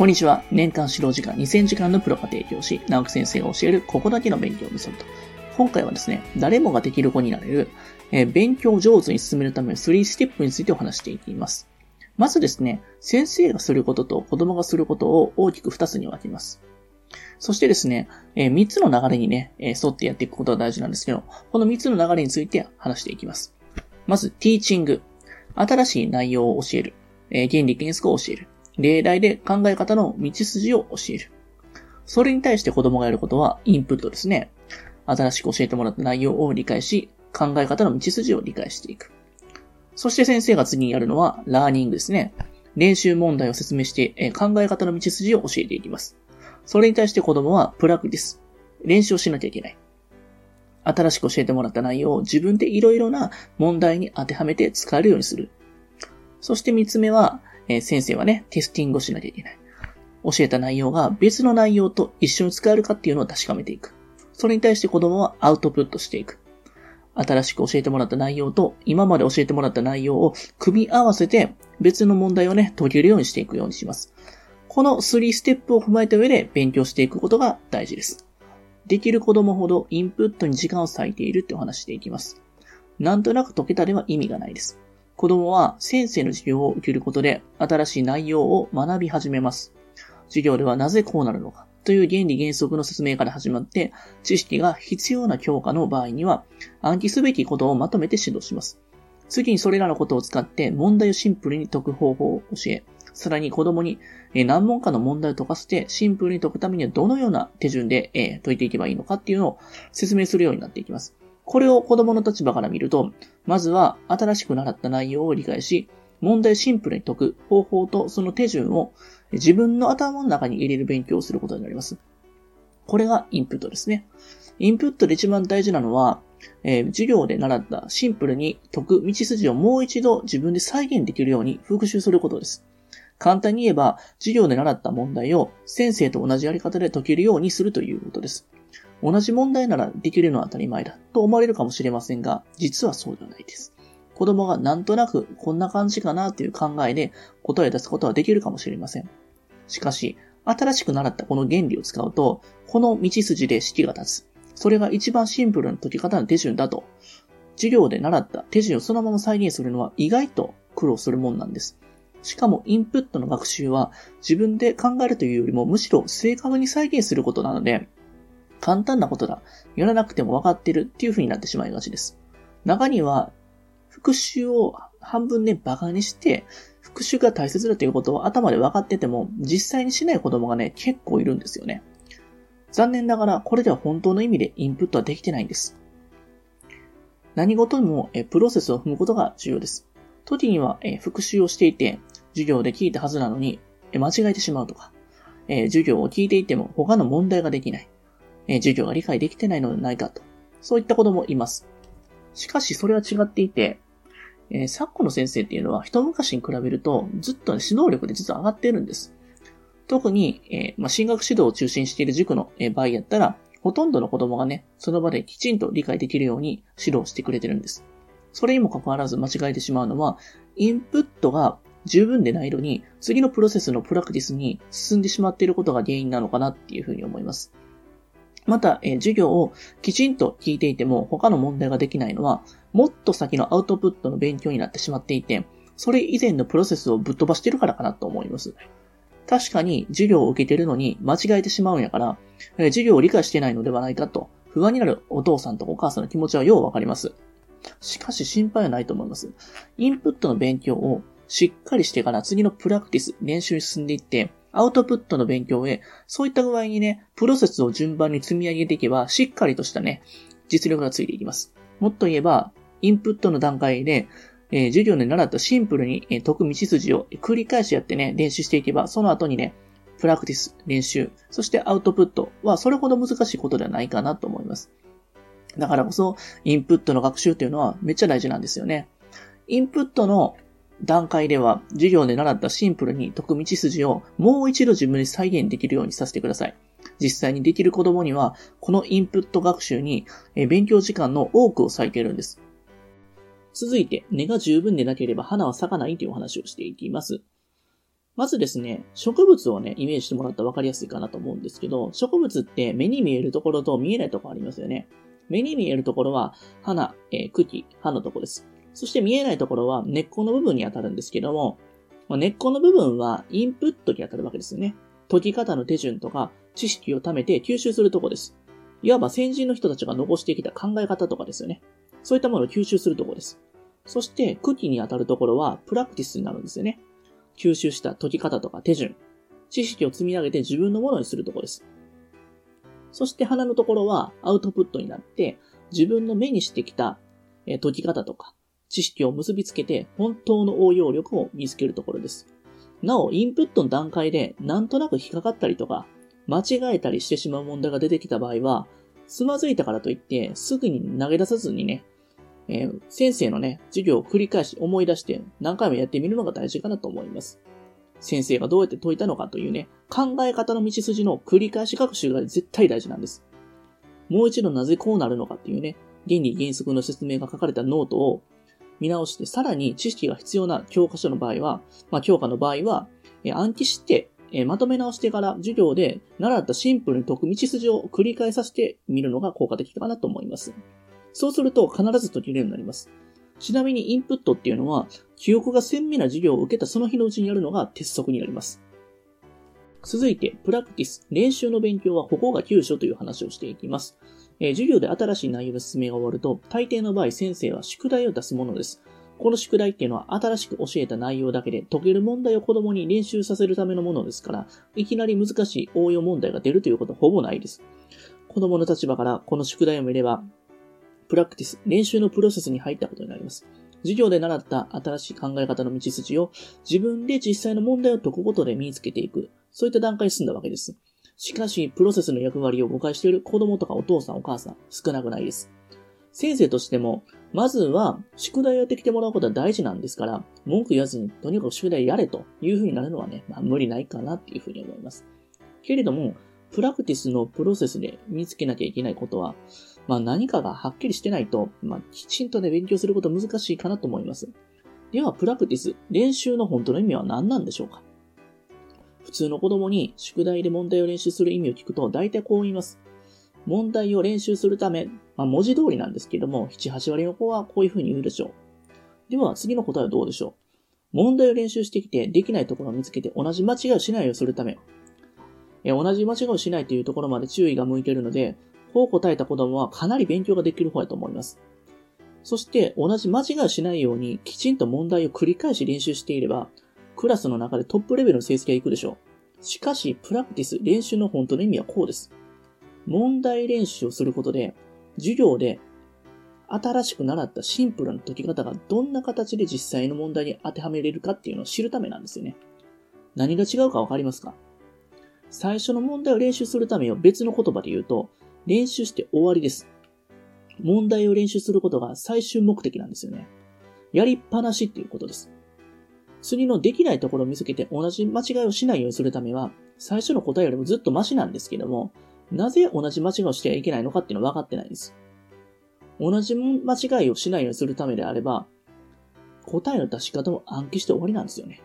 こんにちは。年間指導時間2000時間のプロが提供し、直木先生が教えるここだけの勉強メソッド。今回はですね、誰もができる子になれる、えー、勉強を上手に進めるための3ステップについてお話していきます。まずですね、先生がすることと子供がすることを大きく2つに分けます。そしてですね、えー、3つの流れにね、えー、沿ってやっていくことが大事なんですけど、この3つの流れについて話していきます。まず、ティーチング。新しい内容を教える。えー、原理原則を教える。例題で考え方の道筋を教える。それに対して子供がやることはインプットですね。新しく教えてもらった内容を理解し、考え方の道筋を理解していく。そして先生が次にやるのはラーニングですね。練習問題を説明して、考え方の道筋を教えていきます。それに対して子供はプラクティス。練習をしなきゃいけない。新しく教えてもらった内容を自分でいろいろな問題に当てはめて使えるようにする。そして三つ目は、え、先生はね、テスティングをしなきゃいけない。教えた内容が別の内容と一緒に使えるかっていうのを確かめていく。それに対して子供はアウトプットしていく。新しく教えてもらった内容と今まで教えてもらった内容を組み合わせて別の問題をね、解けるようにしていくようにします。この3ステップを踏まえた上で勉強していくことが大事です。できる子供ほどインプットに時間を割いているってお話していきます。なんとなく解けたでは意味がないです。子供は先生の授業を受けることで新しい内容を学び始めます。授業ではなぜこうなるのかという原理原則の説明から始まって、知識が必要な教科の場合には暗記すべきことをまとめて指導します。次にそれらのことを使って問題をシンプルに解く方法を教え、さらに子供に何問かの問題を解かせてシンプルに解くためにはどのような手順で解いていけばいいのかっていうのを説明するようになっていきます。これを子供の立場から見ると、まずは新しく習った内容を理解し、問題シンプルに解く方法とその手順を自分の頭の中に入れる勉強をすることになります。これがインプットですね。インプットで一番大事なのは、えー、授業で習ったシンプルに解く道筋をもう一度自分で再現できるように復習することです。簡単に言えば、授業で習った問題を先生と同じやり方で解けるようにするということです。同じ問題ならできるのは当たり前だと思われるかもしれませんが、実はそうではないです。子供がなんとなくこんな感じかなという考えで答えを出すことはできるかもしれません。しかし、新しく習ったこの原理を使うと、この道筋で式が立つ。それが一番シンプルな解き方の手順だと。授業で習った手順をそのまま再現するのは意外と苦労するもんなんです。しかもインプットの学習は自分で考えるというよりもむしろ正確に再現することなので、簡単なことだ。やらなくても分かってるっていう風になってしまいがちです。中には、復習を半分ね、馬鹿にして、復習が大切だということを頭で分かってても、実際にしない子供がね、結構いるんですよね。残念ながら、これでは本当の意味でインプットはできてないんです。何事にもえプロセスを踏むことが重要です。時にはえ復習をしていて、授業で聞いたはずなのにえ間違えてしまうとか、え授業を聞いていても他の問題ができない。え授業が理解できてないのではないかと。そういった子供います。しかしそれは違っていて、えー、昨今の先生っていうのは一昔に比べるとずっと、ね、指導力で実は上がっているんです。特に、えー、まあ、進学指導を中心している塾の、え場合やったら、ほとんどの子供がね、その場できちんと理解できるように指導してくれてるんです。それにもかかわらず間違えてしまうのは、インプットが十分でないのに、次のプロセスのプラクティスに進んでしまっていることが原因なのかなっていうふうに思います。また、えー、授業をきちんと聞いていても他の問題ができないのは、もっと先のアウトプットの勉強になってしまっていて、それ以前のプロセスをぶっ飛ばしてるからかなと思います。確かに授業を受けてるのに間違えてしまうんやから、えー、授業を理解してないのではないかと不安になるお父さんとお母さんの気持ちはようわかります。しかし心配はないと思います。インプットの勉強をしっかりしてから次のプラクティス、練習に進んでいって、アウトプットの勉強へ、そういった具合にね、プロセスを順番に積み上げていけば、しっかりとしたね、実力がついていきます。もっと言えば、インプットの段階で、えー、授業で習ったシンプルに、えー、解く道筋を繰り返しやってね、練習していけば、その後にね、プラクティス、練習、そしてアウトプットはそれほど難しいことではないかなと思います。だからこそ、インプットの学習というのはめっちゃ大事なんですよね。インプットの段階では、授業で習ったシンプルに解く道筋をもう一度自分に再現できるようにさせてください。実際にできる子供には、このインプット学習に勉強時間の多くを割いているんです。続いて、根が十分でなければ花は咲かないというお話をしていきます。まずですね、植物をね、イメージしてもらったら分かりやすいかなと思うんですけど、植物って目に見えるところと見えないところありますよね。目に見えるところは花、えー、茎、葉のところです。そして見えないところは根っこの部分に当たるんですけども、まあ、根っこの部分はインプットに当たるわけですよね。解き方の手順とか知識を貯めて吸収するところです。いわば先人の人たちが残してきた考え方とかですよね。そういったものを吸収するところです。そして茎に当たるところはプラクティスになるんですよね。吸収した解き方とか手順、知識を積み上げて自分のものにするところです。そして鼻のところはアウトプットになって自分の目にしてきた解き方とか知識を結びつけて本当の応用力を見つけるところです。なお、インプットの段階でなんとなく引っかかったりとか間違えたりしてしまう問題が出てきた場合は、つまずいたからといってすぐに投げ出さずにね、えー、先生のね、授業を繰り返し思い出して何回もやってみるのが大事かなと思います。先生がどうやって解いたのかというね、考え方の道筋の繰り返し学習が絶対大事なんです。もう一度なぜこうなるのかっていうね、原理原則の説明が書かれたノートを見直して、さらに知識が必要な教科書の場合は、まあ教科の場合は、え暗記して、えまとめ直してから授業で習ったシンプルに解く道筋を繰り返させてみるのが効果的かなと思います。そうすると必ず解けるようになります。ちなみにインプットっていうのは、記憶が鮮明な授業を受けたその日のうちにやるのが鉄則になります。続いて、プラクティス、練習の勉強はここが急所という話をしていきます。え、授業で新しい内容の説明が終わると、大抵の場合先生は宿題を出すものです。この宿題っていうのは新しく教えた内容だけで解ける問題を子供に練習させるためのものですから、いきなり難しい応用問題が出るということはほぼないです。子供の立場からこの宿題を見れば、プラクティス、練習のプロセスに入ったことになります。授業で習った新しい考え方の道筋を自分で実際の問題を解くことで身につけていく。そういった段階に進んだわけです。しかし、プロセスの役割を誤解している子供とかお父さんお母さん少なくないです。先生としても、まずは宿題をやってきてもらうことは大事なんですから、文句言わずにとにかく宿題やれというふうになるのはね、まあ無理ないかなっていうふうに思います。けれども、プラクティスのプロセスで身につけなきゃいけないことは、まあ何かがはっきりしてないと、まあきちんとね、勉強すること難しいかなと思います。では、プラクティス、練習の本当の意味は何なんでしょうか？普通の子供に宿題で問題を練習する意味を聞くと、大体こう言います。問題を練習するため、まあ文字通りなんですけども、7、8割の子はこういうふうに言うでしょう。では、次の答えはどうでしょう問題を練習してきて、できないところを見つけて同じ間違いをしないようにするため、同じ間違いをしないというところまで注意が向いているので、こう答えた子供はかなり勉強ができる方だと思います。そして同じ間違いをしないようにきちんと問題を繰り返し練習していれば、クラスの中でトップレベルの成績がいくでしょう。しかし、プラクティス、練習の本当の意味はこうです。問題練習をすることで、授業で新しく習ったシンプルな解き方がどんな形で実際の問題に当てはめれるかっていうのを知るためなんですよね。何が違うかわかりますか？最初の問題を練習するためを別の言葉で言うと、練習して終わりです。問題を練習することが最終目的なんですよね。やりっぱなしっていうことです。次のできないところを見つけて同じ間違いをしないようにするためは、最初の答えよりもずっとマシなんですけども、なぜ同じ間違いをしてはいけないのかっていうのは分かってないんです。同じ間違いをしないようにするためであれば、答えの出し方も暗記して終わりなんですよね。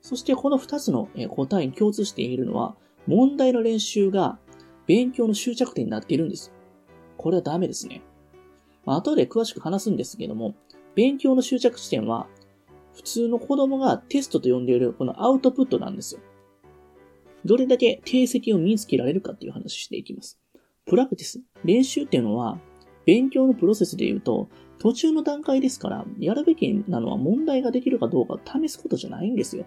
そしてこの2つの答えに共通しているのは、問題の練習が勉強の終着点になっているんです。これはダメですね。まあ、後で詳しく話すんですけども、勉強の終着地点は、普通の子供がテストと呼んでいるこのアウトプットなんですよ。どれだけ定石を身につけられるかっていう話していきます。プラクティス、練習っていうのは、勉強のプロセスで言うと、途中の段階ですから、やるべきなのは問題ができるかどうかを試すことじゃないんですよ。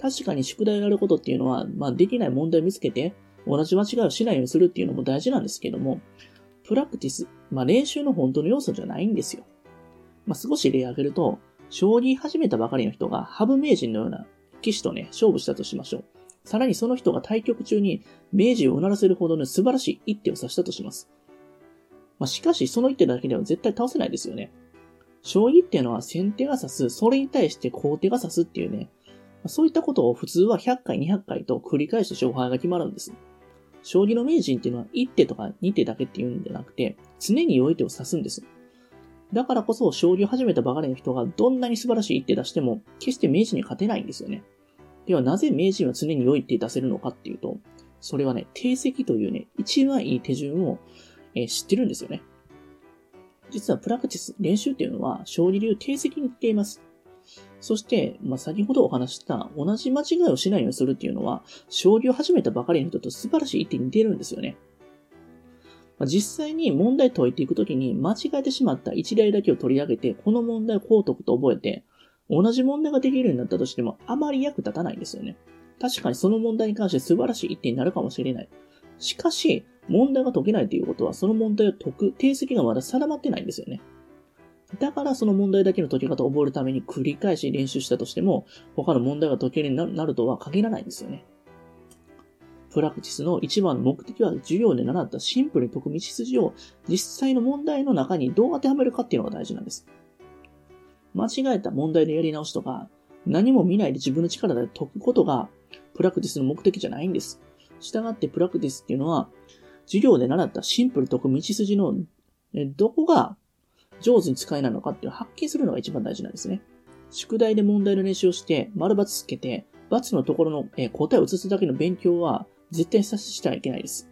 確かに宿題をやることっていうのは、まあ、できない問題を見つけて、同じ間違いをしないようにするっていうのも大事なんですけども、プラクティス、まあ、練習の本当の要素じゃないんですよ。まあ、少し例を挙げると、将棋始めたばかりの人が羽生名人のような棋士とね、勝負したとしましょう。さらにその人が対局中に明治をうならせるほどの素晴らしい一手を指したとします。まあ、しかし、その一手だけでは絶対倒せないですよね。将棋っていうのは先手が指す、それに対して後手が指すっていうね、そういったことを普通は100回、200回と繰り返して勝敗が決まるんです。将棋の名人っていうのは1手とか2手だけっていうんじゃなくて、常に良い手を指すんです。だからこそ、将棋を始めたばかりの人がどんなに素晴らしい一手出しても、決して名人に勝てないんですよね。ではなぜ名人は常に良いって出せるのかっていうと、それはね、定石というね、一番いい手順を、えー、知ってるんですよね。実はプラクティス、練習っていうのは、勝利流定石に似ています。そして、まあ、先ほどお話した同じ間違いをしないようにするっていうのは、将棋を始めたばかりの人と素晴らしい一点に似てるんですよね。実際に問題解いていくときに間違えてしまった一例だけを取り上げて、この問題をこう解くと覚えて、同じ問題ができるようになったとしても、あまり役立たないんですよね。確かにその問題に関して素晴らしい一点になるかもしれない。しかし、問題が解けないということは、その問題を解く定石がまだ定まってないんですよね。だからその問題だけの解き方を覚えるために繰り返し練習したとしても、他の問題が解けるようになるとは限らないんですよね。プラクティスの一番の目的は授業で習ったシンプルに解く道筋を実際の問題の中にどう当てはめるかっていうのが大事なんです。間違えた問題のやり直しとか、何も見ないで自分の力で解くことがプラクティスの目的じゃないんです。従ってプラクティスっていうのは、授業で習ったシンプルに解く道筋のどこが上手に使いないのかっていうのを発見するのが一番大事なんですね。宿題で問題の練習をして、丸×つけて、×のところの、答えを移すだけの勉強は絶対させてはいけないです。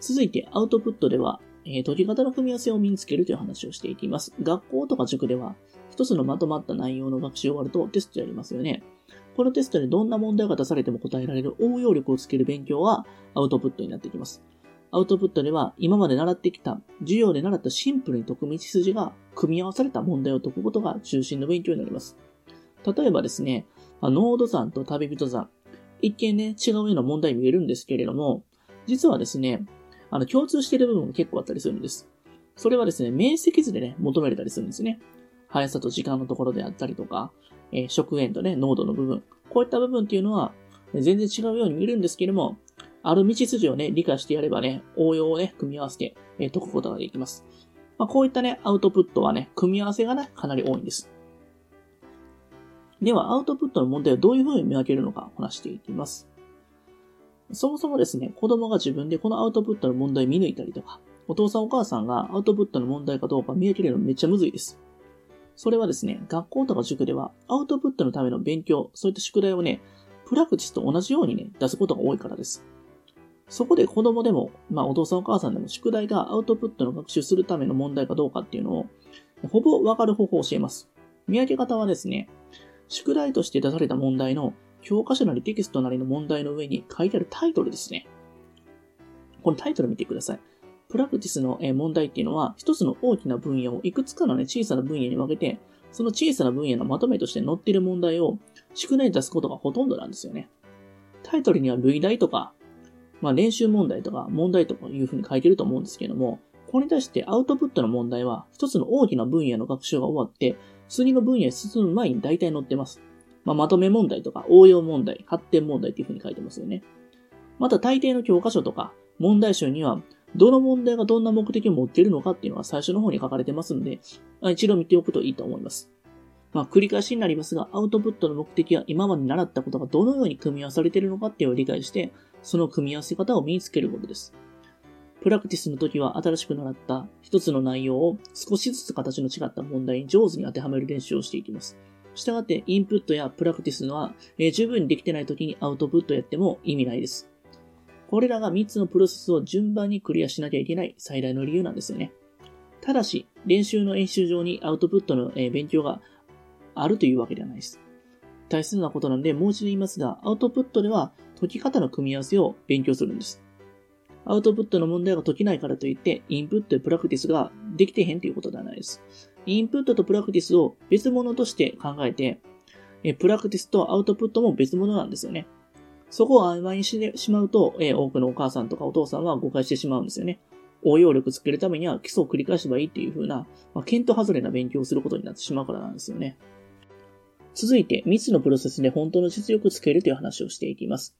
続いて、アウトプットでは、えー、解き方の組み合わせを身につけるという話をしていきます。学校とか塾では、一つのまとまった内容の学習終わるとテストやりますよね。このテストでどんな問題が出されても答えられる応用力をつける勉強はアウトプットになってきます。アウトプットでは今まで習ってきた、授業で習ったシンプルに解く道筋が組み合わされた問題を解くことが中心の勉強になります。例えばですね、ノード山と旅人山、一見ね、違うような問題に見えるんですけれども、実はですね、あの、共通している部分が結構あったりするんです。それはですね、面積図でね、求めれたりするんですね。速さと時間のところであったりとか、えー、食塩とね、濃度の部分。こういった部分っていうのは、全然違うように見えるんですけれども、ある道筋をね、理解してやればね、応用をね、組み合わせて、えー、解くことができます。まあ、こういったね、アウトプットはね、組み合わせがね、かなり多いんです。では、アウトプットの問題をどういうふうに見分けるのか話していきます。そもそもですね、子供が自分でこのアウトプットの問題を見抜いたりとか、お父さんお母さんがアウトプットの問題かどうか見分けるのめっちゃむずいです。それはですね、学校とか塾ではアウトプットのための勉強、そういった宿題をね、プラクティスと同じようにね、出すことが多いからです。そこで子供でも、まあお父さんお母さんでも宿題がアウトプットの学習するための問題かどうかっていうのを、ほぼわかる方法を教えます。見分け方はですね、宿題として出された問題の教科書なりテキストなりの問題の上に書いてあるタイトルですね。このタイトル見てください。プラクティスの問題っていうのは、一つの大きな分野をいくつかのね、小さな分野に分けて、その小さな分野のまとめとして載っている問題を宿題に出すことがほとんどなんですよね。タイトルには類題とか、まあ練習問題とか問題とかいうふうに書いてると思うんですけども、これに対してアウトプットの問題は一つの大きな分野の学習が終わって、次の分野に進む前に大体載ってます。まあ、まとめ問題とか応用問題、発展問題っていう風に書いてますよね。また大抵の教科書とか問題集には、どの問題がどんな目的を持っているのかっていうのは最初の方に書かれてますので、一度見ておくといいと思います。まあ、繰り返しになりますが、アウトプットの目的は今まで習ったことがどのように組み合わされているのかっていうのを理解して、その組み合わせ方を身につけることです。プラクティスの時は新しく習った一つの内容を少しずつ形の違った問題に上手に当てはめる練習をしていきます。したがって、インプットやプラクティスのは、え、十分にできてない時にアウトプットやっても意味ないです。これらが3つのプロセスを順番にクリアしなきゃいけない最大の理由なんですよね。ただし、練習の演習上にアウトプットの、え、勉強があるというわけではないです。大切なことなんで、もう一度言いますが、アウトプットでは解き方の組み合わせを勉強するんです。アウトプットの問題が解けないからといって、インプットやプラクティスができてへんということではないです。インプットとプラクティスを別物として考えて、えプラクティスとアウトプットも別物なんですよね。そこを曖昧にしてしまうと、え多くのお母さんとかお父さんは誤解してしまうんですよね。応用力つけるためには基礎を繰り返せばいいっていう風な、まあ、検討外れな勉強をすることになってしまうからなんですよね。続いて、3つのプロセスで本当の実力をつけるという話をしていきます。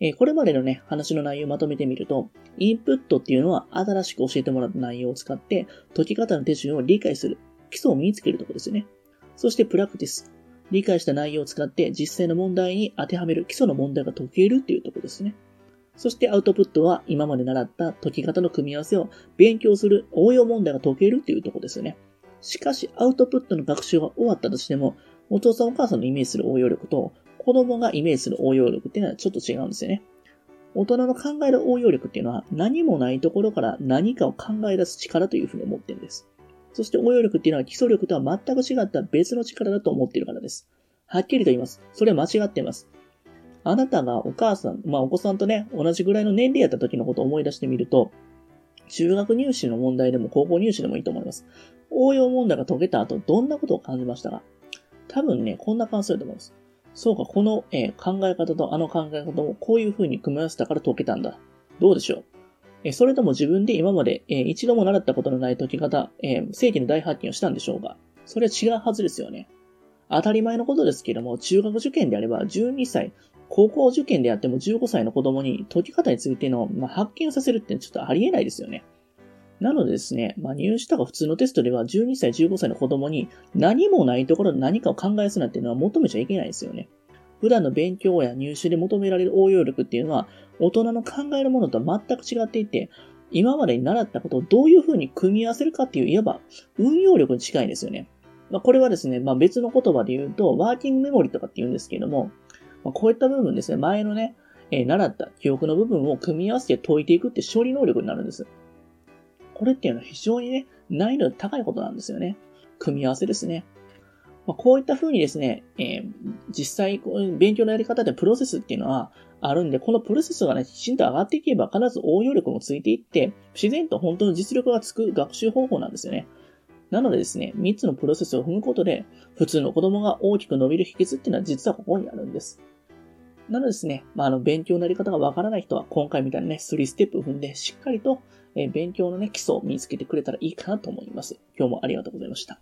えこれまでのね、話の内容をまとめてみると、インプットっていうのは新しく教えてもらった内容を使って解き方の手順を理解する。基礎を身につけるところですよね。そしてプラクティス。理解した内容を使って実際の問題に当てはめる基礎の問題が解けるっていうところですね。そしてアウトプットは今まで習った解き方の組み合わせを勉強する応用問題が解けるっていうところですよね。しかしアウトプットの学習が終わったとしても、お父さんお母さんのイメージする応用力と、子供がイメージする応用力っていうのはちょっと違うんですよね。大人の考える応用力っていうのは何もないところから何かを考え出す力というふうに思ってるんです。そして応用力っていうのは基礎力とは全く違った別の力だと思っているからです。はっきりと言います。それは間違っています。あなたがお母さん、まあお子さんとね、同じぐらいの年齢やった時のことを思い出してみると、中学入試の問題でも高校入試でもいいと思います。応用問題が解けた後、どんなことを感じましたか？多分ね、こんな感想だと思います。そうか、この、えー、考え方とあの考え方をこういう風に組み合わせたから解けたんだ。どうでしょう？えそれとも自分で今まで、え一度も習ったことのない解き方、え正規の大発見をしたんでしょうか？それは違うはずですよね。当たり前のことですけども、中学受験であれば12歳、高校受験であっても15歳の子供に解き方についての、まあ、発見させるってちょっとありえないですよね。なのでですね、まあ、入試とか普通のテストでは12歳、15歳の子供に何もないところで何かを考えすなっていうのは求めちゃいけないですよね。普段の勉強や入試で求められる応用力っていうのは、大人の考えるものとは全く違っていて、今までに習ったことをどういうふうに組み合わせるかっていう、いわば運用力に近いんですよね。まあ、これはですね、まあ、別の言葉で言うと、ワーキングメモリとかって言うんですけども、まあ、こういった部分ですね、前のね、えー、習った記憶の部分を組み合わせて解いていくって処理能力になるんです。これっていうのは非常にね、難易度高いことなんですよね。組み合わせですね。まあ、こういった風にですね、えー、実際、勉強のやり方でプロセスっていうのはあるんで、このプロセスがね、きちんと上がっていけば必ず応用力もついていって、自然と本当の実力がつく学習方法なんですよね。なのでですね、3つのプロセスを踏むことで、普通の子供が大きく伸びる秘訣っていうのは実はここにあるんです。なのでですね、まあ、あの、勉強のやり方がわからない人は、今回みたいにね、3ステップ踏んで、しっかりと、え、勉強のね、基礎を身につけてくれたらいいかなと思います。今日もありがとうございました。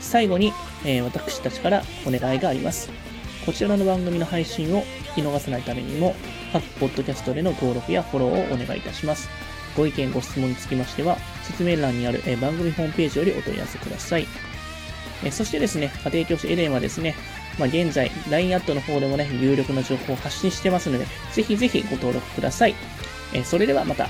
最後に、えー、私たちからお願いがあります。こちらの番組の配信を聞き逃さないためにも、各ポッドキャストでの登録やフォローをお願いいたします。ご意見、ご質問につきましては、説明欄にある、え、番組ホームページよりお問い合わせください。え、そしてですね、家庭教師エレンはですね、まあ、現在、LINE アットの方でもね、有力な情報を発信してますので、ぜひぜひご登録ください。え、それではまた。